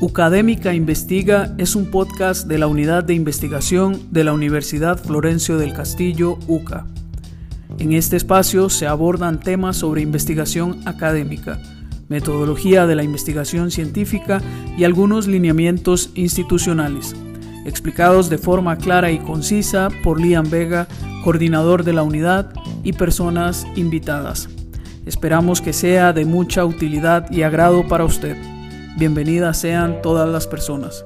Ucadémica Investiga es un podcast de la Unidad de Investigación de la Universidad Florencio del Castillo, UCA. En este espacio se abordan temas sobre investigación académica, metodología de la investigación científica y algunos lineamientos institucionales, explicados de forma clara y concisa por Liam Vega, coordinador de la unidad, y personas invitadas. Esperamos que sea de mucha utilidad y agrado para usted. Bienvenidas sean todas las personas.